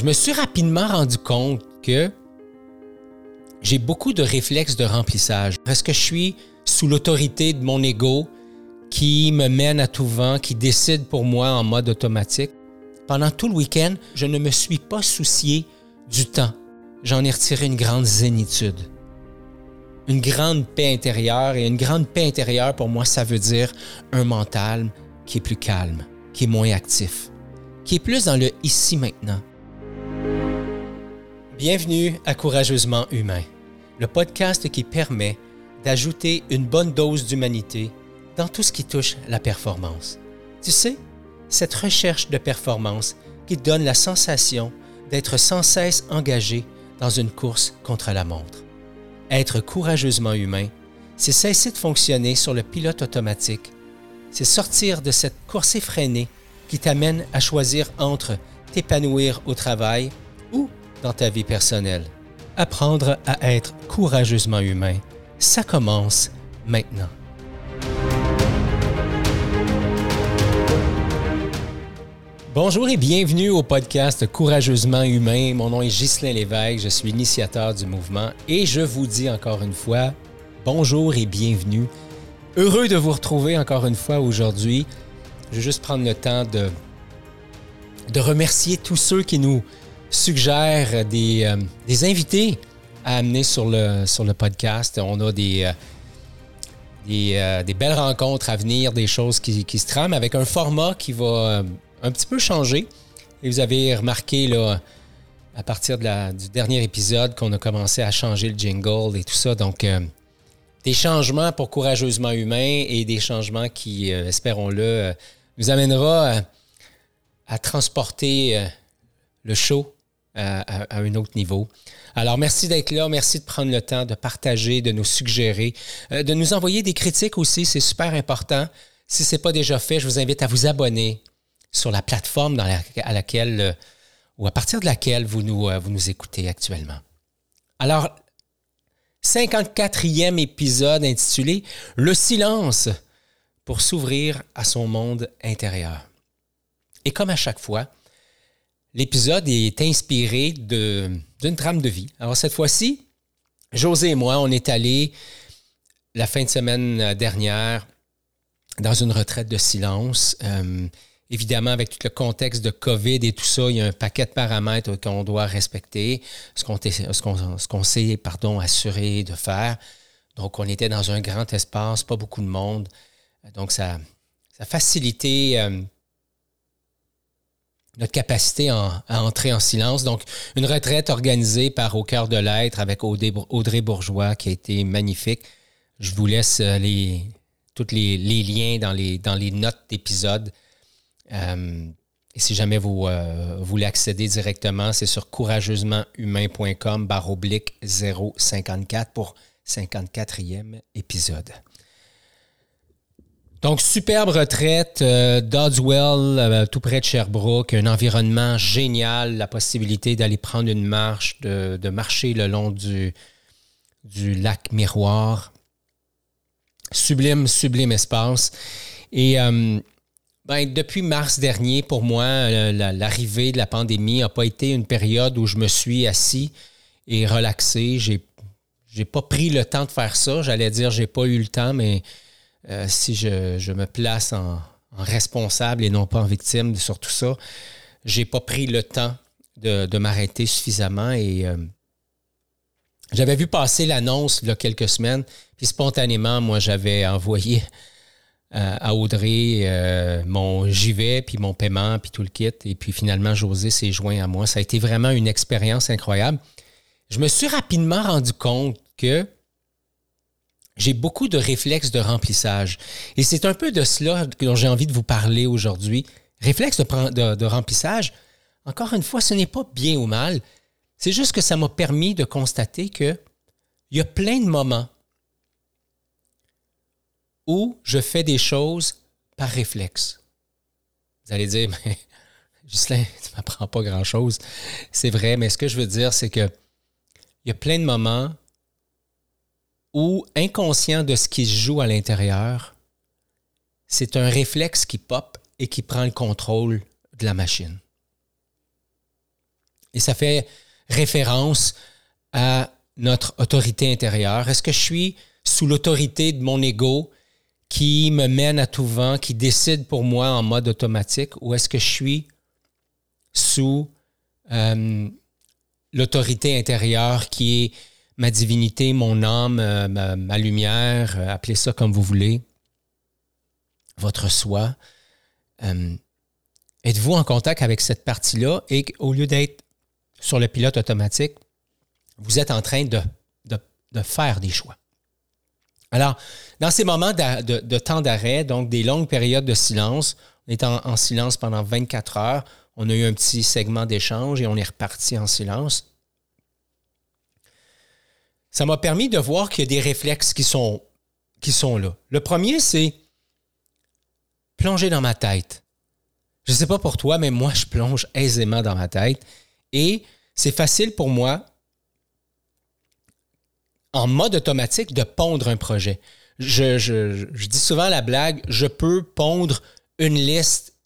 je me suis rapidement rendu compte que j'ai beaucoup de réflexes de remplissage. Est-ce que je suis sous l'autorité de mon ego qui me mène à tout vent, qui décide pour moi en mode automatique? Pendant tout le week-end, je ne me suis pas soucié du temps. J'en ai retiré une grande zénitude. Une grande paix intérieure. Et une grande paix intérieure, pour moi, ça veut dire un mental qui est plus calme, qui est moins actif, qui est plus dans le ici maintenant. Bienvenue à Courageusement Humain, le podcast qui permet d'ajouter une bonne dose d'humanité dans tout ce qui touche la performance. Tu sais, cette recherche de performance qui donne la sensation d'être sans cesse engagé dans une course contre la montre. Être courageusement humain, c'est cesser de fonctionner sur le pilote automatique. C'est sortir de cette course effrénée qui t'amène à choisir entre t'épanouir au travail ou dans ta vie personnelle. Apprendre à être courageusement humain, ça commence maintenant. Bonjour et bienvenue au podcast Courageusement humain. Mon nom est Ghislain Lévesque, je suis initiateur du mouvement et je vous dis encore une fois bonjour et bienvenue. Heureux de vous retrouver encore une fois aujourd'hui. Je vais juste prendre le temps de, de remercier tous ceux qui nous, suggère des, euh, des, invités à amener sur le, sur le podcast. On a des, euh, des, euh, des, belles rencontres à venir, des choses qui, qui, se trament avec un format qui va un petit peu changer. Et vous avez remarqué là, à partir de la, du dernier épisode qu'on a commencé à changer le jingle et tout ça. Donc, des changements pour courageusement humain et des changements qui, espérons-le, nous amènera à transporter le show à, un autre niveau. Alors, merci d'être là. Merci de prendre le temps de partager, de nous suggérer, euh, de nous envoyer des critiques aussi. C'est super important. Si ce n'est pas déjà fait, je vous invite à vous abonner sur la plateforme à laquelle euh, ou à partir de laquelle vous nous, euh, vous nous écoutez actuellement. Alors, 54e épisode intitulé Le silence pour s'ouvrir à son monde intérieur. Et comme à chaque fois, L'épisode est inspiré d'une trame de vie. Alors cette fois-ci, José et moi, on est allés la fin de semaine dernière dans une retraite de silence. Euh, évidemment, avec tout le contexte de COVID et tout ça, il y a un paquet de paramètres qu'on doit respecter, ce qu'on ce s'est pardon, assuré de faire. Donc, on était dans un grand espace, pas beaucoup de monde. Donc, ça, ça a facilité euh, notre capacité à entrer en silence. Donc, une retraite organisée par Au cœur de l'être avec Audrey Bourgeois qui a été magnifique. Je vous laisse euh, les, tous les, liens dans les, notes d'épisode. Euh, et si jamais vous euh, voulez accéder directement, c'est sur courageusementhumain.com barre oblique 054 pour 54e épisode. Donc, superbe retraite, euh, Dodswell, euh, tout près de Sherbrooke, un environnement génial, la possibilité d'aller prendre une marche, de, marcher le long du, du lac Miroir. Sublime, sublime espace. Et euh, ben, depuis mars dernier, pour moi, l'arrivée de la pandémie n'a pas été une période où je me suis assis et relaxé. J'ai, j'ai pas pris le temps de faire ça. J'allais dire j'ai pas eu le temps, mais euh, si je, me place en, responsable et non pas en victime sur tout ça, j'ai pas pris le temps de, m'arrêter suffisamment et euh, j'avais vu passer l'annonce il y a quelques semaines, puis spontanément, moi, j'avais envoyé euh, à Audrey mon JV, puis mon paiement, puis tout le kit. Et puis finalement, José s'est joint à moi. Ça a été vraiment une expérience incroyable. Je me suis rapidement rendu compte que j'ai beaucoup de réflexes de remplissage. Et c'est un peu de cela dont j'ai envie de vous parler aujourd'hui. Réflexes de, remplissage, encore une fois, ce n'est pas bien ou mal. C'est juste que ça m'a permis de constater qu'il y a plein de moments où je fais des choses par réflexe. Vous allez dire, mais Ghislain, tu ne m'apprends pas grand-chose. C'est vrai, mais ce que je veux dire, c'est que il y a plein de moments ou inconscient de ce qui se joue à l'intérieur, c'est un réflexe qui pop et qui prend le contrôle de la machine. Et ça fait référence à notre autorité intérieure. Est-ce que je suis sous l'autorité de mon ego qui me mène à tout vent, qui décide pour moi en mode automatique, ou est-ce que je suis sous euh, l'autorité intérieure qui est ma divinité, mon âme, euh, ma, lumière, euh, appelez ça comme vous voulez, votre soi. Êtes-vous en contact avec cette partie-là? Et au lieu d'être sur le pilote automatique, vous êtes en train de, de faire des choix. Alors, dans ces moments de, temps d'arrêt, donc des longues périodes de silence, on est en, silence pendant 24 heures, on a eu un petit segment d'échange et on est reparti en silence. Ça m'a permis de voir qu'il y a des réflexes qui sont, qui sont là. Le premier, c'est plonger dans ma tête. Je ne sais pas pour toi, mais moi, je plonge aisément dans ma tête. Et c'est facile pour moi en mode automatique de pondre un projet. Je, dis souvent la blague, je peux pondre une liste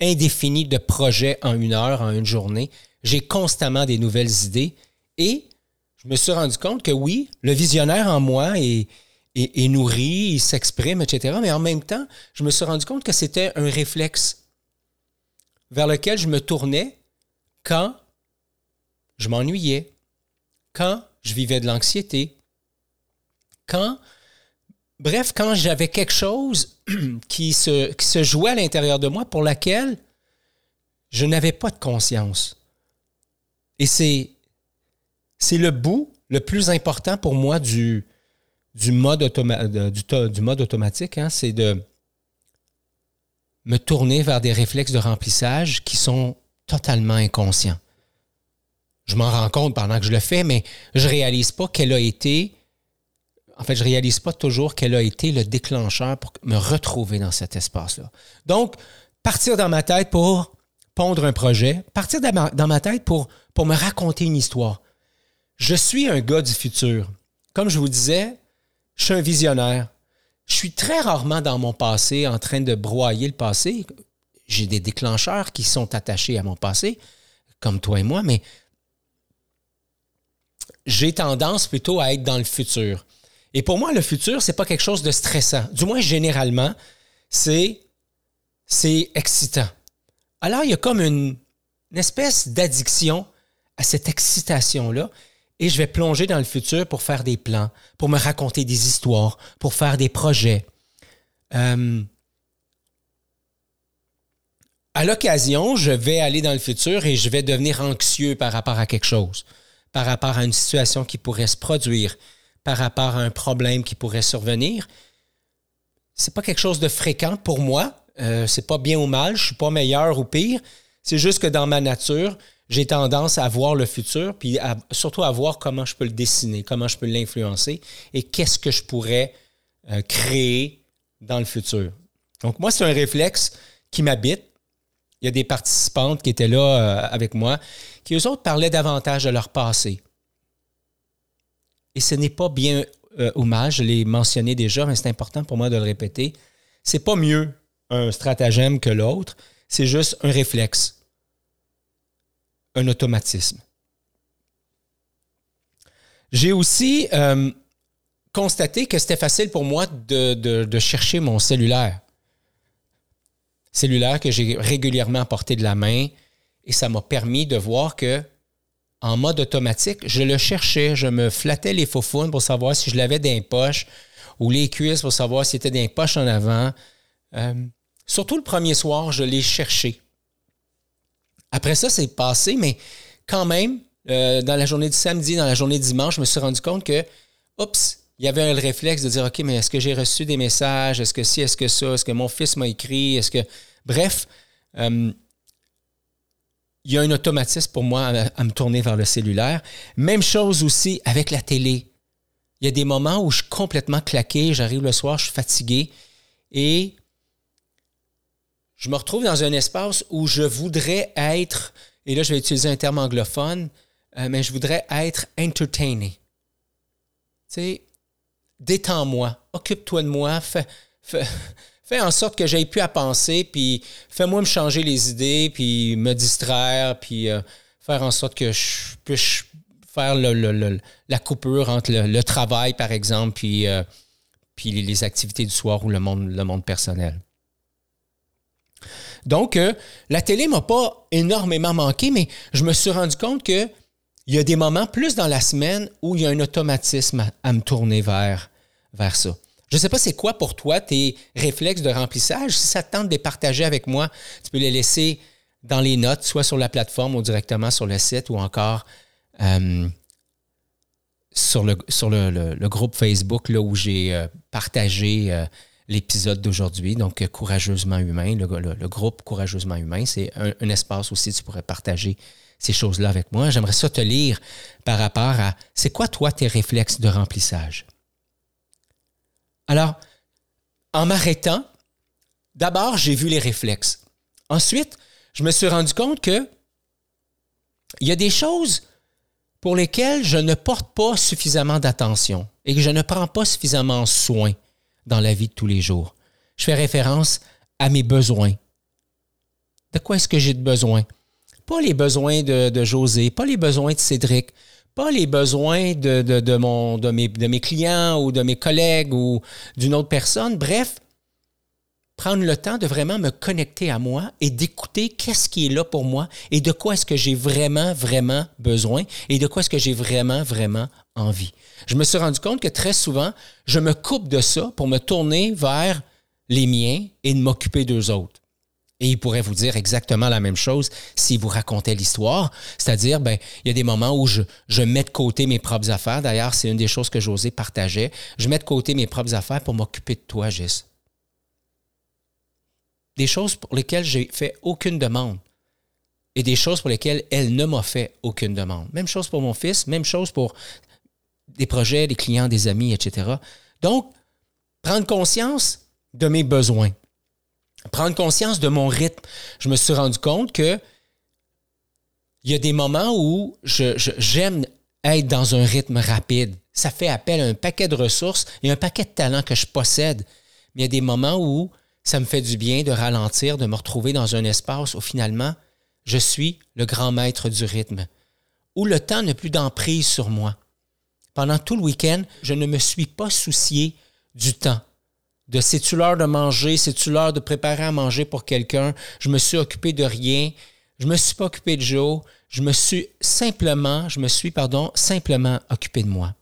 indéfinie de projets en une heure, en une journée. J'ai constamment des nouvelles idées et je me suis rendu compte que oui, le visionnaire en moi est, nourri, il s'exprime, etc. Mais en même temps, je me suis rendu compte que c'était un réflexe vers lequel je me tournais quand je m'ennuyais, quand je vivais de l'anxiété. Quand, bref, quand j'avais quelque chose qui se, qui se jouait à l'intérieur de moi pour laquelle je n'avais pas de conscience. Et c'est, c'est le bout le plus important pour moi du, mode, automatique, hein, c'est de me tourner vers des réflexes de remplissage qui sont totalement inconscients je m'en rends compte pendant que je le fais, mais je réalise pas quel a été, en fait, je réalise pas toujours quel a été le déclencheur pour me retrouver dans cet espace-là. Donc, partir dans ma tête pour pondre un projet, partir dans ma tête pour me raconter une histoire. Je suis un gars du futur. Comme je vous disais, je suis un visionnaire. Je suis très rarement dans mon passé en train de broyer le passé. J'ai des déclencheurs qui sont attachés à mon passé, comme toi et moi, mais j'ai tendance plutôt à être dans le futur. Et pour moi, le futur, c'est pas quelque chose de stressant. Du moins, généralement, c'est, c'est excitant. Alors, il y a comme une, espèce d'addiction à cette excitation-là. Et je vais plonger dans le futur pour faire des plans, pour me raconter des histoires, pour faire des projets. Euh, à l'occasion, je vais aller dans le futur et je vais devenir anxieux par rapport à quelque chose par rapport à une situation qui pourrait se produire, par rapport à un problème qui pourrait survenir. C'est pas quelque chose de fréquent pour moi. Euh, c'est pas bien ou mal. Je suis pas meilleur ou pire. C'est juste que dans ma nature, j'ai tendance à voir le futur, puis surtout à voir comment je peux le dessiner, comment je peux l'influencer et qu'est-ce que je pourrais euh, créer dans le futur. Donc moi, c'est un réflexe qui m'habite. Il y a des participantes qui étaient là euh, avec moi qui eux autres parlaient davantage de leur passé. Et ce n'est pas bien euh, ou mal, je l'ai mentionné déjà, mais c'est important pour moi de le répéter. C'est pas mieux un stratagème que l'autre, c'est juste un réflexe, un automatisme. J'ai aussi euh, constaté que c'était facile pour moi de, chercher mon cellulaire. Cellulaire que j'ai régulièrement porté de la main, et ça m'a permis de voir que, en mode automatique, je le cherchais, je me flattais les faux pour savoir si je l'avais dans les poches ou les cuisses pour savoir si c'était les poches en avant. Euh, surtout le premier soir, je l'ai cherché. Après ça, c'est passé, mais quand même, euh, dans la journée du samedi, dans la journée du dimanche, je me suis rendu compte que, oups, il y avait un réflexe de dire, OK, mais est-ce que j'ai reçu des messages? Est-ce que si, est-ce que ça? Est-ce que mon fils m'a écrit? Est-ce que. Bref, euh, il y a un automatisme pour moi à, me tourner vers le cellulaire. Même chose aussi avec la télé. Il y a des moments où je suis complètement claqué, j'arrive le soir, je suis fatigué et je me retrouve dans un espace où je voudrais être, et là je vais utiliser un terme anglophone, euh, mais je voudrais être entertainé. Tu sais, détends-moi, occupe-toi de moi, fais, fais en sorte que j'aille plus à penser, puis fais-moi me changer les idées, puis me distraire, puis euh, faire en sorte que je puisse faire la coupure entre le, travail, par exemple, puis, euh, puis les, activités du soir ou le monde, le monde personnel. Donc, euh, la télé m'a pas énormément manqué, mais je me suis rendu compte que il y a des moments plus dans la semaine où il y a un automatisme à, me tourner vers, vers ça. Je ne sais pas c'est quoi pour toi tes réflexes de remplissage. Si ça te tente de les partager avec moi, tu peux les laisser dans les notes, soit sur la plateforme ou directement sur le site ou encore euh, sur, le, groupe Facebook là, où j'ai euh, partagé l'épisode d'aujourd'hui. Donc, Courageusement Humain, le, groupe Courageusement Humain, c'est un, espace aussi, tu pourrais partager ces choses-là avec moi. J'aimerais ça te lire par rapport à c'est quoi toi tes réflexes de remplissage? Alors, en m'arrêtant, d'abord, j'ai vu les réflexes. Ensuite, je me suis rendu compte que il y a des choses pour lesquelles je ne porte pas suffisamment d'attention et que je ne prends pas suffisamment soin dans la vie de tous les jours. Je fais référence à mes besoins. De quoi est-ce que j'ai besoin? Pas les besoins de, José, pas les besoins de Cédric, pas les besoins de, de, de, de mes clients ou de mes collègues ou d'une autre personne. Bref, prendre le temps de vraiment me connecter à moi et d'écouter qu'est-ce qui est là pour moi et de quoi est-ce que j'ai vraiment, vraiment besoin et de quoi est-ce que j'ai vraiment, vraiment envie. Je me suis rendu compte que très souvent, je me coupe de ça pour me tourner vers les miens et de m'occuper d'eux autres. Et il pourrait vous dire exactement la même chose s'il vous racontait l'histoire. C'est-à-dire, ben, il y a des moments où je, je mets de côté mes propres affaires. D'ailleurs, c'est une des choses que José partageait. Je mets de côté mes propres affaires pour m'occuper de toi, Gis des choses pour lesquelles j'ai fait aucune demande et des choses pour lesquelles elle ne m'a fait aucune demande. Même chose pour mon fils, même chose pour des projets, des clients, des amis, etc. Donc, prendre conscience de mes besoins, prendre conscience de mon rythme. Je me suis rendu compte que il y a des moments où j'aime être dans un rythme rapide. Ça fait appel à un paquet de ressources et un paquet de talents que je possède. Mais il y a des moments où ça me fait du bien de ralentir, de me retrouver dans un espace où finalement, je suis le grand maître du rythme, où le temps n'a plus d'emprise sur moi. Pendant tout le week-end, je ne me suis pas soucié du temps. De c'est-tu l'heure de manger, c'est-tu l'heure de préparer à manger pour quelqu'un? Je me suis occupé de rien. Je me suis pas occupé de Joe. Je me suis simplement, je me suis, pardon, simplement occupé de moi.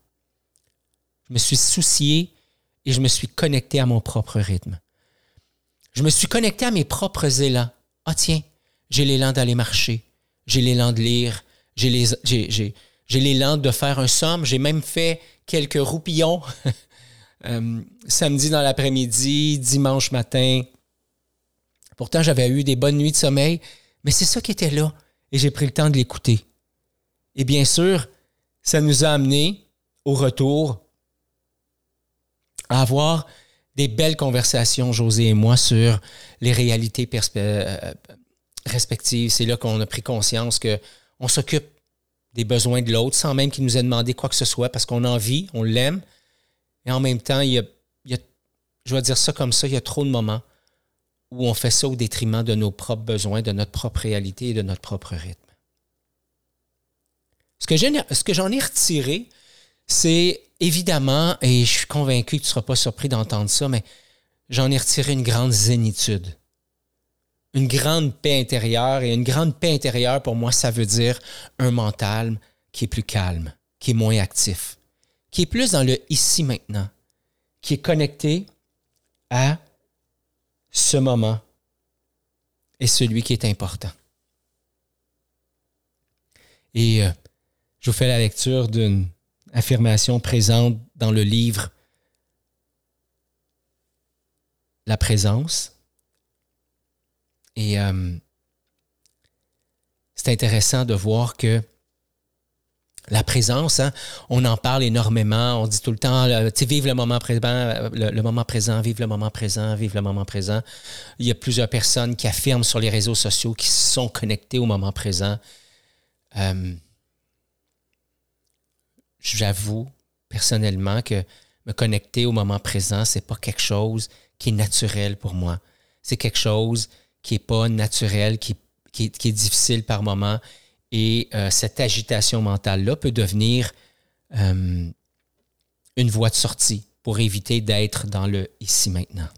Je me suis soucié et je me suis connecté à mon propre rythme. Je me suis connecté à mes propres élans. Ah tiens, j'ai l'élan d'aller marcher, j'ai l'élan de lire, j'ai l'élan de faire un somme, j'ai même fait quelques roupillons euh, samedi dans l'après-midi, dimanche matin. Pourtant, j'avais eu des bonnes nuits de sommeil, mais c'est ça qui était là et j'ai pris le temps de l'écouter. Et bien sûr, ça nous a amené au retour à avoir des belles conversations, José et moi, sur les réalités euh, respectives. C'est là qu'on a pris conscience qu'on s'occupe des besoins de l'autre sans même qu'il nous ait demandé quoi que ce soit parce qu'on a envie, on l'aime. Et en même temps, il y, a, je vais dire ça comme ça, il y a trop de moments où on fait ça au détriment de nos propres besoins, de notre propre réalité et de notre propre rythme. Ce que j'en ai retiré, c'est évidemment, et je suis convaincu que tu ne seras pas surpris d'entendre ça, mais j'en ai retiré une grande zénitude. Une grande paix intérieure. Et une grande paix intérieure, pour moi, ça veut dire un mental qui est plus calme, qui est moins actif, qui est plus dans le ici maintenant, qui est connecté à ce moment et celui qui est important. Et euh, je vous fais la lecture d'une affirmation présente dans le livre La présence. Et euh, c'est intéressant de voir que la présence, hein, on en parle énormément, on dit tout le temps, tu vive le moment présent, le, moment présent, vive le moment présent, vive le moment présent. Il y a plusieurs personnes qui affirment sur les réseaux sociaux qui sont connectées au moment présent. Euh, j'avoue personnellement que me connecter au moment présent, c'est pas quelque chose qui est naturel pour moi. C'est quelque chose qui n'est pas naturel, qui, est difficile par moment. Et euh, cette agitation mentale-là peut devenir euh, une voie de sortie pour éviter d'être dans le ici maintenant.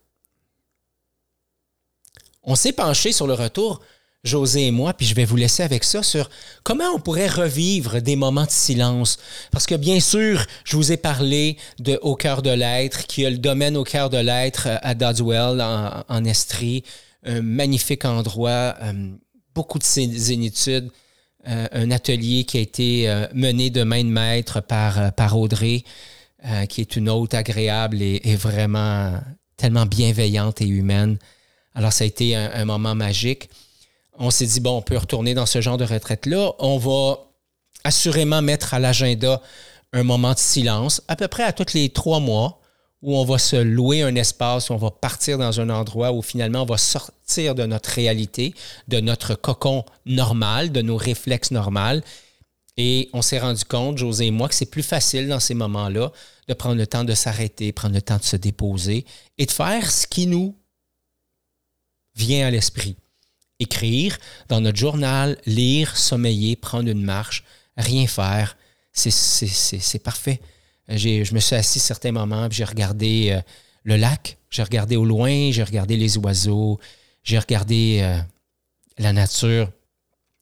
On s'est penché sur le retour, José et moi, puis je vais vous laisser avec ça sur comment on pourrait revivre des moments de silence. Parce que bien sûr, je vous ai parlé de Au cœur de l'être, qui a le domaine Au cœur de l'être à Dodswell, en, Estrie, un magnifique endroit, euh, beaucoup de zénitude, euh, un atelier qui a été euh, mené de main de maître par, par Audrey, qui est une hôte agréable et vraiment tellement bienveillante et humaine. Alors, ça a été un, moment magique. On s'est dit, bon, on peut retourner dans ce genre de retraite-là. On va assurément mettre à l'agenda un moment de silence, à peu près à tous les trois mois, où on va se louer un espace, où on va partir dans un endroit où finalement on va sortir de notre réalité, de notre cocon normal, de nos réflexes normaux. Et on s'est rendu compte, José et moi, que c'est plus facile dans ces moments-là de prendre le temps de s'arrêter, prendre le temps de se déposer et de faire ce qui nous vient à l'esprit. Écrire dans notre journal, lire, sommeiller, prendre une marche, rien faire, c'est parfait. Je me suis assis certains moments, j'ai regardé euh, le lac, j'ai regardé au loin, j'ai regardé les oiseaux, j'ai regardé euh, la nature.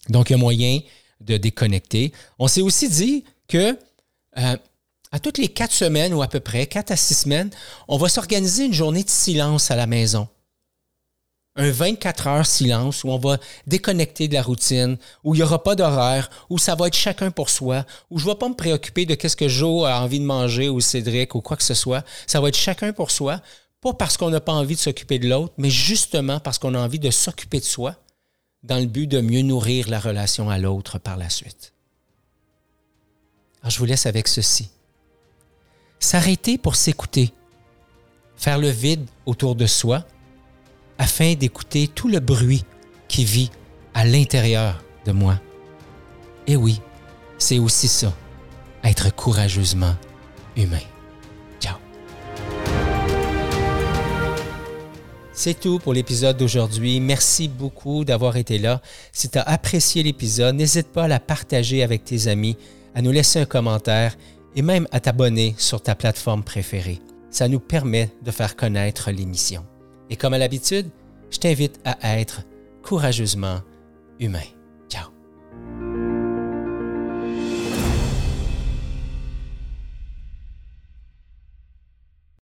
Donc, il y a moyen de déconnecter. On s'est aussi dit que euh, à toutes les quatre semaines ou à peu près, quatre à six semaines, on va s'organiser une journée de silence à la maison un 24 heures silence où on va déconnecter de la routine, où il n'y aura pas d'horaire, où ça va être chacun pour soi, où je ne vais pas me préoccuper de qu'est-ce que Joe a envie de manger ou Cédric ou quoi que ce soit. Ça va être chacun pour soi, pas parce qu'on n'a pas envie de s'occuper de l'autre, mais justement parce qu'on a envie de s'occuper de soi dans le but de mieux nourrir la relation à l'autre par la suite. Alors je vous laisse avec ceci. S'arrêter pour s'écouter, faire le vide autour de soi, afin d'écouter tout le bruit qui vit à l'intérieur de moi. Et oui, c'est aussi ça, être courageusement humain. Ciao. C'est tout pour l'épisode d'aujourd'hui. Merci beaucoup d'avoir été là. Si tu as apprécié l'épisode, n'hésite pas à la partager avec tes amis, à nous laisser un commentaire et même à t'abonner sur ta plateforme préférée. Ça nous permet de faire connaître l'émission. Et comme à l'habitude, je t'invite à être courageusement humain.